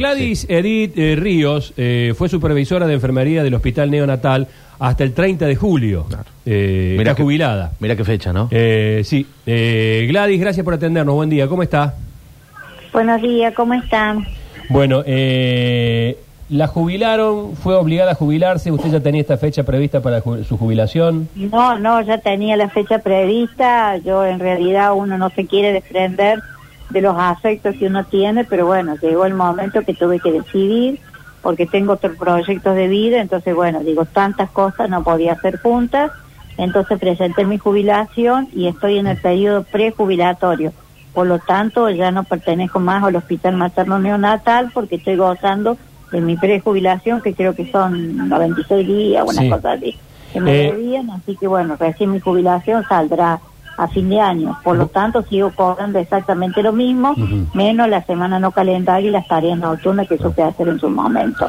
Gladys Edith eh, Ríos eh, fue supervisora de enfermería del Hospital Neonatal hasta el 30 de julio. Claro. Eh, Mira está que- jubilada. Mira qué fecha, ¿no? Eh, sí. Eh, Gladys, gracias por atendernos. Buen día. ¿Cómo está? Buenos días, ¿cómo están? Bueno, eh, la jubilaron, fue obligada a jubilarse. ¿Usted ya tenía esta fecha prevista para ju- su jubilación? No, no, ya tenía la fecha prevista. Yo en realidad uno no se quiere desprender de los afectos que uno tiene, pero bueno, llegó el momento que tuve que decidir porque tengo otros proyectos de vida, entonces bueno, digo, tantas cosas no podía hacer juntas, entonces presenté mi jubilación y estoy en el periodo prejubilatorio. Por lo tanto, ya no pertenezco más al hospital materno neonatal porque estoy gozando de mi prejubilación, que creo que son 96 días, una Sí. cosa así, que me Eh, debían, así que bueno, recién mi jubilación saldrá a fin de año. Por lo tanto, sigo cobrando exactamente lo mismo, menos la semana no calendaria y las tareas nocturnas que supe hacer en su momento.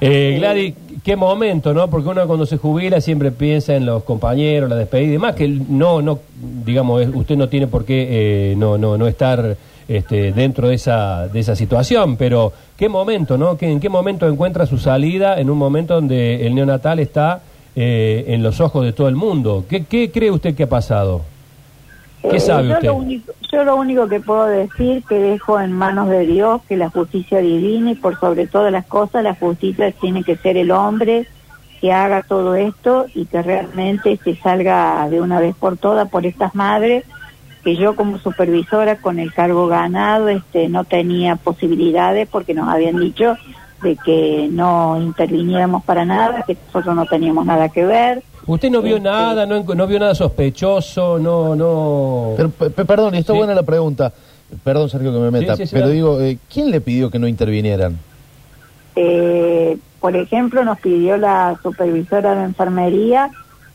Eh, Gladys, qué momento, ¿no? Porque uno cuando se jubila siempre piensa en los compañeros, la despedida y demás, que no, no, digamos, usted no tiene por qué eh, no, no, no estar este, dentro de esa, de esa situación, pero qué momento, ¿no? ¿Qué- ¿En qué momento encuentra su salida en un momento donde el neonatal está eh, en los ojos de todo el mundo? ¿Qué, qué cree usted que ha pasado? ¿Qué Eh, yo? Lo único, yo lo único que puedo decir que dejo en manos de Dios que la justicia divina y por sobre todas las cosas la justicia tiene que ser el hombre que haga todo esto y que realmente se salga de una vez por todas por estas madres que yo como supervisora con el cargo ganado este no tenía posibilidades porque nos habían dicho de que no interviniéramos para nada, que nosotros no teníamos nada que ver. ¿Usted no vio nada, no, no vio nada sospechoso, no, no... Pero, pe- pe- perdón, y está Sí. buena la pregunta. Perdón, Sergio, que me meta. Sí, sí, sí, pero dale. digo, eh, ¿quién le pidió que no intervinieran? Eh, por ejemplo, nos pidió la supervisora de enfermería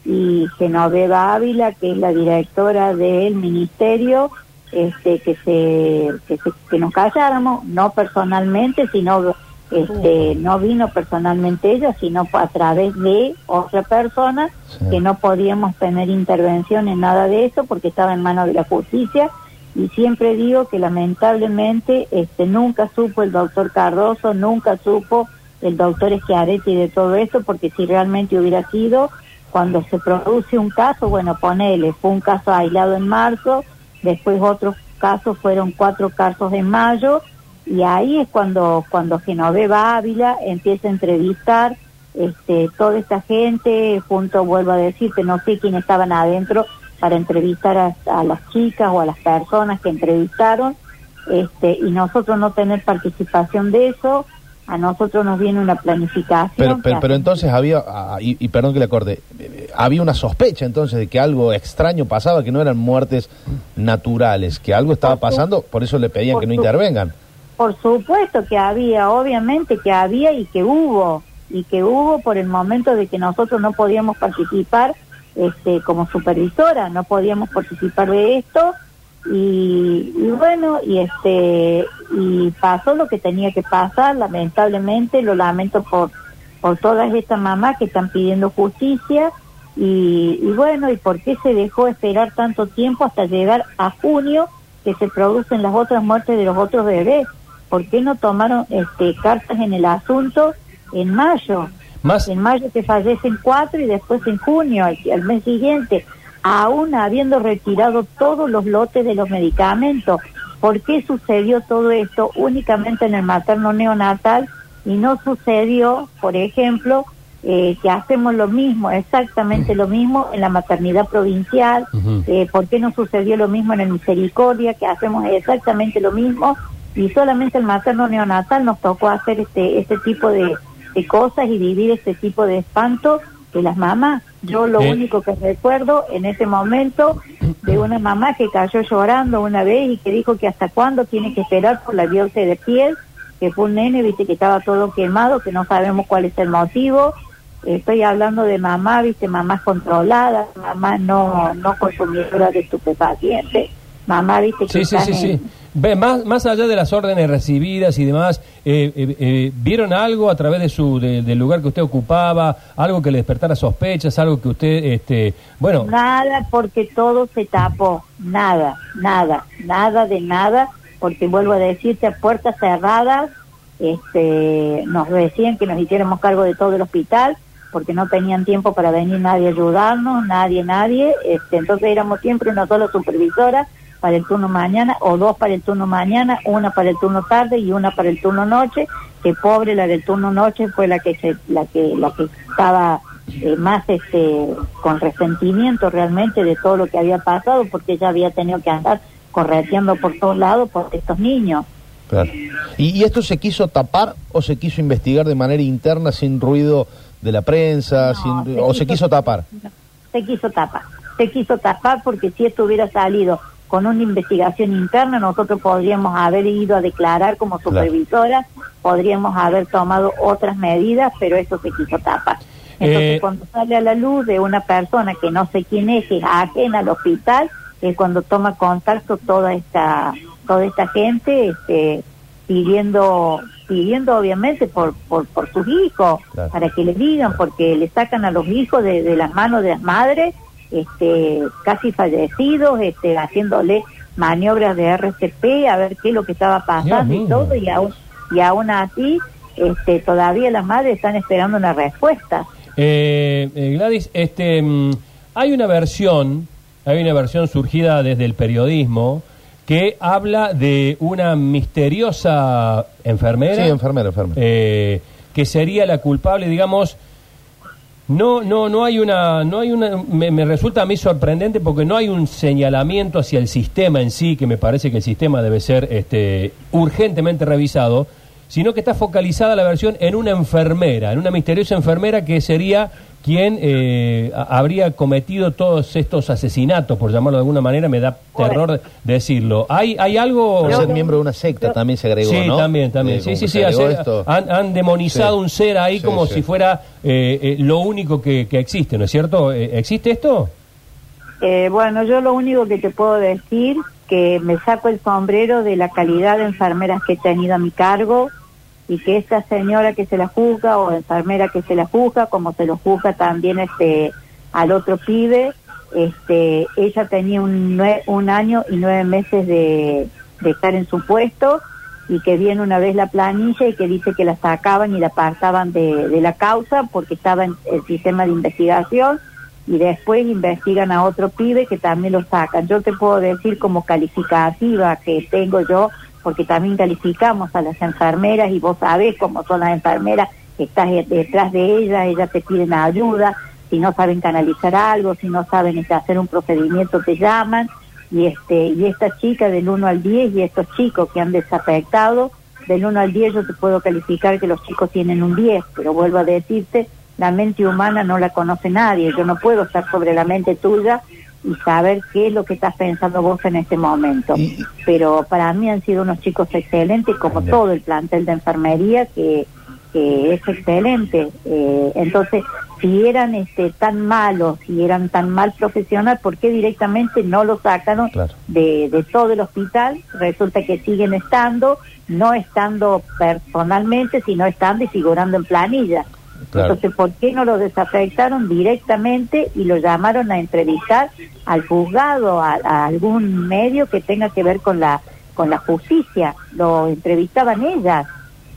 y Genoveva Ávila, que es la directora del ministerio, este, que se, que, se- que nos calláramos, no personalmente, sino este, no vino personalmente ella, sino a través de otra persona, Sí. que no podíamos tener intervención en nada de eso porque estaba en manos de la justicia. Y siempre digo que lamentablemente este, nunca supo el doctor Cardoso, nunca supo el doctor Schiaretti de todo esto, porque si realmente hubiera sido, cuando se produce un caso, bueno, ponele, fue un caso aislado en marzo, después otros casos fueron cuatro casos en mayo, y ahí es cuando, cuando Genoveva Ávila empieza a entrevistar este, toda esta gente, junto, vuelvo a decirte, no sé quién estaban adentro para entrevistar a, a las chicas o a las personas que entrevistaron, este, y nosotros no tener participación de eso, a nosotros nos viene una planificación. Pero, pero, pero entonces había, ah, y, y perdón que le acorde, eh, había una sospecha entonces de que algo extraño pasaba, que no eran muertes naturales, que algo estaba pasando, por eso le pedían por que no intervengan. Por supuesto que había, obviamente que había y que hubo, y que hubo por el momento de que nosotros no podíamos participar este, como supervisora, no podíamos participar de esto, y, bueno, y este y pasó lo que tenía que pasar, lamentablemente, lo lamento por, por todas estas mamás que están pidiendo justicia, y bueno, ¿y por qué se dejó esperar tanto tiempo hasta llegar a junio que se producen las otras muertes de los otros bebés? ¿Por qué no tomaron este, cartas en el asunto en mayo? Más, En mayo se fallecen cuatro y después en junio, al, al mes siguiente, aún habiendo retirado todos los lotes de los medicamentos. ¿Por qué sucedió todo esto únicamente en el materno neonatal y no sucedió, por ejemplo, eh, que hacemos lo mismo, exactamente lo mismo en la maternidad provincial? Eh, ¿Por qué no sucedió lo mismo en el Misericordia, que hacemos exactamente lo mismo? Y solamente el materno neonatal nos tocó hacer este, este tipo de, de cosas y vivir este tipo de espanto de las mamás. Yo lo Eh. único que recuerdo en ese momento de una mamá que cayó llorando una vez y que dijo que hasta cuándo tiene que esperar por la biopsia de piel, que fue un nene, viste, que estaba todo quemado, que no sabemos cuál es el motivo. Estoy hablando de mamá, viste, mamás controladas, mamá no, no consumidora de estupefacientes, mamá, viste, que Sí, sí, están sí, sí. en- Ve, más, más allá de las órdenes recibidas y demás, eh, eh, eh, ¿vieron algo a través de su de- del lugar que usted ocupaba? ¿Algo que le despertara sospechas? ¿Algo que usted, este, bueno, Nada, porque todo se tapó. Nada, nada, nada de nada, porque vuelvo a decirte, puertas cerradas, este, nos decían que nos hiciéramos cargo de todo el hospital porque no tenían tiempo para venir nadie a ayudarnos, nadie, nadie, este, entonces éramos siempre una sola supervisora para el turno mañana o dos para el turno mañana, una para el turno tarde y una para el turno noche, que pobre la del turno noche fue la que se, la que la que estaba eh, más este con resentimiento realmente de todo lo que había pasado porque ella había tenido que andar correteando por todos lados por estos niños. Claro. ¿Y, ¿Y esto se quiso tapar o se quiso investigar de manera interna sin ruido de la prensa? No, sin- ¿O se quiso tapar? Se quiso tapar. Se quiso tapar porque si esto hubiera salido con una investigación interna, nosotros podríamos haber ido a declarar como Claro. supervisora, podríamos haber tomado otras medidas, pero eso se quiso tapar. Entonces, Eh, cuando sale a la luz de una persona que no sé quién es, que es ajena al hospital, es cuando toma contacto toda esta toda esta gente este, pidiendo pidiendo obviamente por, por, por sus hijos, Claro. para que les digan, porque le sacan a los hijos de, de las manos de las madres, este, casi fallecidos, este, haciéndole maniobras de RCP, a ver qué es lo que estaba pasando y todo, y aún, y aún así, este, todavía las madres están esperando una respuesta. Eh, eh, Gladys, este, mm, hay una versión, hay una versión surgida desde el periodismo que habla de una misteriosa enfermera. Sí, enfermera, enfermera. eh, que sería la culpable, digamos. No, no, no hay una, no hay una, me, me resulta a mí sorprendente porque no hay un señalamiento hacia el sistema en sí, que me parece que el sistema debe ser este, urgentemente revisado, sino que está focalizada la versión en una enfermera, en una misteriosa enfermera que sería quien eh, habría cometido todos estos asesinatos, por llamarlo de alguna manera, me da terror decirlo. ¿Hay, hay algo...? Por ser miembro de una secta también se agregó, Sí, ¿no? también, también. Eh, sí, sí, sí. hacer- han, han demonizado Sí. un ser ahí Sí, como sí. si fuera eh, eh, lo único que, que existe, ¿no es cierto? Eh, ¿Existe esto? Eh, bueno, yo lo único que te puedo decir que me saco el sombrero de la calidad de enfermeras que he tenido a mi cargo y que esta señora que se la juzga o enfermera que se la juzga, como se lo juzga también este al otro pibe, este ella tenía un, nue- un año y nueve meses de, estar en su puesto y que viene una vez la planilla y que dice que la sacaban y la apartaban de, de la causa porque estaba en el sistema de investigación y después investigan a otro pibe que también lo sacan. Yo te puedo decir como calificativa que tengo yo, porque también calificamos a las enfermeras y vos sabés cómo son las enfermeras, estás de- detrás de ellas, ellas te piden ayuda, si no saben canalizar algo, si no saben este, hacer un procedimiento te llaman y este y esta chica del 1 al 10 y estos chicos que han desafectado, del 1 al 10 yo te puedo calificar que los chicos tienen un 10, pero vuelvo a decirte, la mente humana no la conoce nadie, yo no puedo estar sobre la mente tuya y saber qué es lo que estás pensando vos en este momento. Y- Pero para mí han sido unos chicos excelentes, como Ya. todo el plantel de enfermería, que, que es excelente. Eh, entonces, si eran este, tan malos, si eran tan mal profesional, ¿por qué directamente no lo sacaron Claro. de, de todo el hospital? Resulta que siguen estando, no estando personalmente, sino estando y figurando en planilla. Claro. Entonces, ¿por qué no lo desafectaron directamente y lo llamaron a entrevistar al juzgado, a, a algún medio que tenga que ver con la con la justicia? Lo entrevistaban ellas.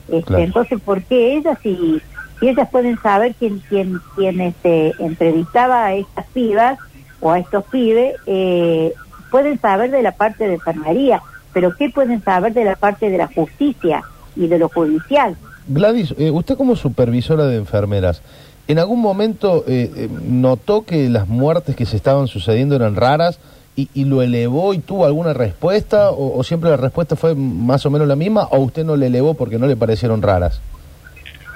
Este, Claro. Entonces, ¿por qué ellas si, si ellas pueden saber quién quién quién este entrevistaba a estas pibas o a estos pibes? Eh, pueden saber de la parte de enfermería, pero ¿qué pueden saber de la parte de la justicia y de lo judicial? Gladys, eh, usted como supervisora de enfermeras, ¿en algún momento eh, eh, notó que las muertes que se estaban sucediendo eran raras y, y lo elevó y tuvo alguna respuesta o, o siempre la respuesta fue más o menos la misma o usted no le elevó porque no le parecieron raras?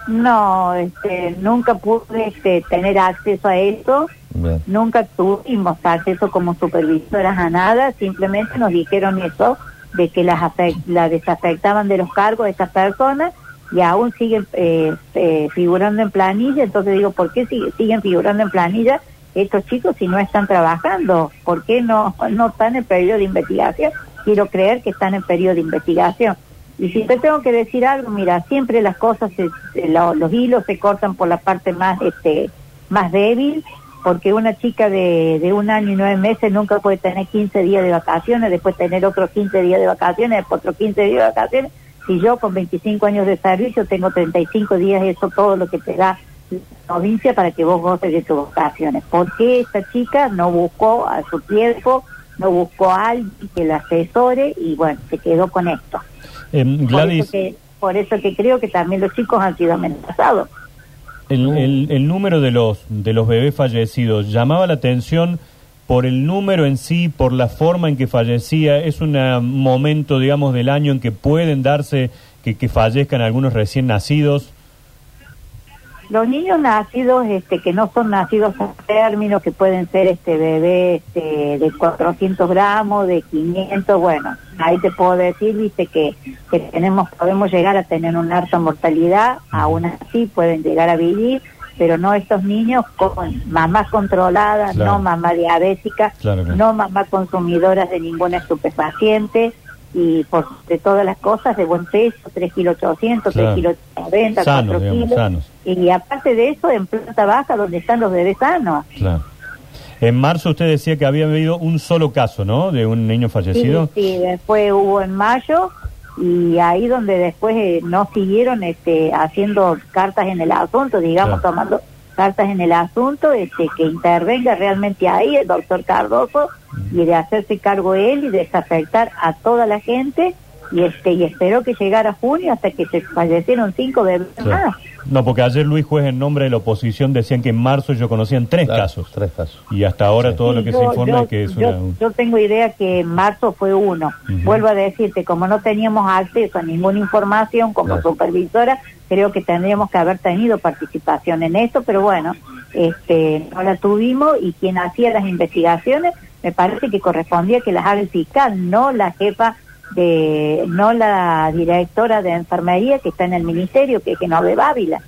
No, este, nunca pude este, tener acceso a eso, Bien. nunca tuvimos acceso como supervisoras a nada, simplemente nos dijeron eso, de que las afec- la desafectaban de los cargos de estas personas y aún siguen eh, eh, figurando en planilla, entonces digo, ¿por qué sigue- siguen figurando en planilla estos chicos si no están trabajando? ¿Por qué no, no están en periodo de investigación? Quiero creer que están en periodo de investigación. Y si te tengo que decir algo, mira, siempre las cosas, se- se- lo- los hilos se cortan por la parte más, este, más débil, porque una chica de, de un año y nueve meses nunca puede tener 15 días de vacaciones, después tener otros 15 días de vacaciones, después otros 15 días de vacaciones, Si yo con 25 años de servicio tengo 35 días, eso todo lo que te da la provincia para que vos goces de tus vacaciones. ¿Por qué esta chica no buscó a su tiempo, no buscó a alguien que la asesore y bueno, se quedó con esto? Eh, Por eso, que, por eso que creo que también los chicos han sido amenazados. el, el- el número de los, de los bebés fallecidos llamaba la atención por el número en sí, por la forma en que fallecía. Es un ah, momento, digamos, del año en que pueden darse que, que fallezcan algunos recién nacidos. Los niños nacidos, este, que no son nacidos a término, que pueden ser este bebé este, de 400 gramos, de 500, bueno, ahí te puedo decir, viste, que, que tenemos, podemos llegar a tener una alta mortalidad, aún así pueden llegar a vivir, pero no estos niños con mamás controladas, Claro. no mamá diabética, Claro, no mamá consumidoras de ninguna estupefaciente, y por de todas las cosas de buen peso, 3 kilos 800, Claro. 3 kilos 90, Sanos, 4 digamos, kilos. sanos. Y aparte de eso, en planta baja, donde están los bebés sanos. Claro. En marzo usted decía que había habido un solo caso, ¿no? De un niño Sí, fallecido. sí, después hubo en mayo y ahí donde después eh, no siguieron este, haciendo cartas en el asunto, digamos, Claro. tomando cartas en el asunto, este, que intervenga realmente ahí el doctor Cardoso y de hacerse cargo él y desafectar a toda la gente y este y esperó que llegara junio hasta que se fallecieron cinco bebés Claro. más. No, porque ayer Luis Juez, en nombre de la oposición, decían que en marzo ellos conocían tres Claro, casos. Tres casos. Y hasta ahora Sí. todo lo Sí, que yo- se informa yo- es que es yo, una... un- yo tengo idea que en marzo fue uno. Vuelvo a decirte, como no teníamos acceso a ninguna información como Claro. supervisora, creo que tendríamos que haber tenido participación en esto, pero bueno, este, no la tuvimos y quien hacía las investigaciones me parece que correspondía que las haga el fiscal, no la jefa de, no la directora de enfermería que está en el ministerio, que es Genove Bávila.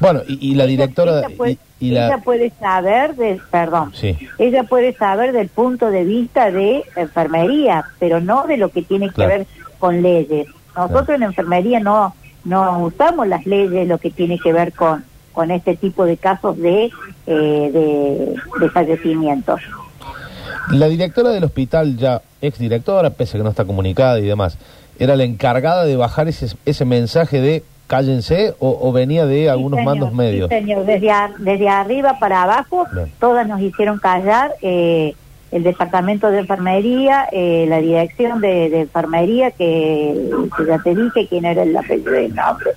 Bueno, y, y la directora... Ella puede, y, y la, ella puede saber, de, perdón, Sí. ella puede saber del punto de vista de enfermería, pero no de lo que tiene que ver con leyes. Nosotros Claro. en enfermería no no usamos las leyes, lo que tiene que ver con con este tipo de casos de eh, de, de fallecimientos. La directora del hospital, ya exdirectora, pese a que no está comunicada y demás, ¿era la encargada de bajar ese, ese mensaje de cállense o, o venía de algunos Sí, señor, mandos sí, medios? señor. Desde, a- desde arriba para abajo, Bien. todas nos hicieron callar. eh, el departamento de enfermería, eh, la dirección de, de enfermería, que, que ya te dije quién era el apellido y el nombre,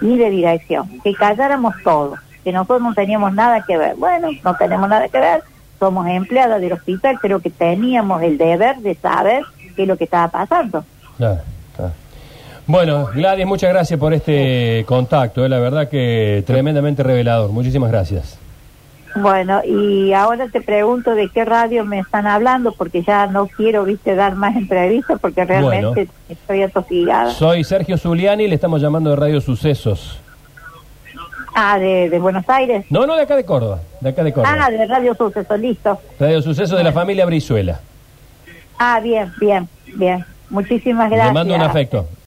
y de dirección, que calláramos todos, que nosotros no teníamos nada que ver. Bueno, no tenemos nada que ver, somos empleadas del hospital, creo que teníamos el deber de saber qué es lo que estaba pasando. Bueno, Gladys, muchas gracias por este contacto, eh, la verdad que tremendamente revelador. Muchísimas gracias. Bueno, y ahora te pregunto de qué radio me están hablando, porque ya no quiero, viste, dar más entrevistas, porque realmente estoy atosigada. Soy Sergio Zuliani y le estamos llamando de Radio Sucesos. Ah, de, de Buenos Aires. No, no, de acá de Córdoba, de acá de Córdoba. Ah, de Radio Suceso, listo. Radio Sucesos de la familia Brizuela. Ah, bien, bien, bien. Muchísimas gracias. Le mando un afecto.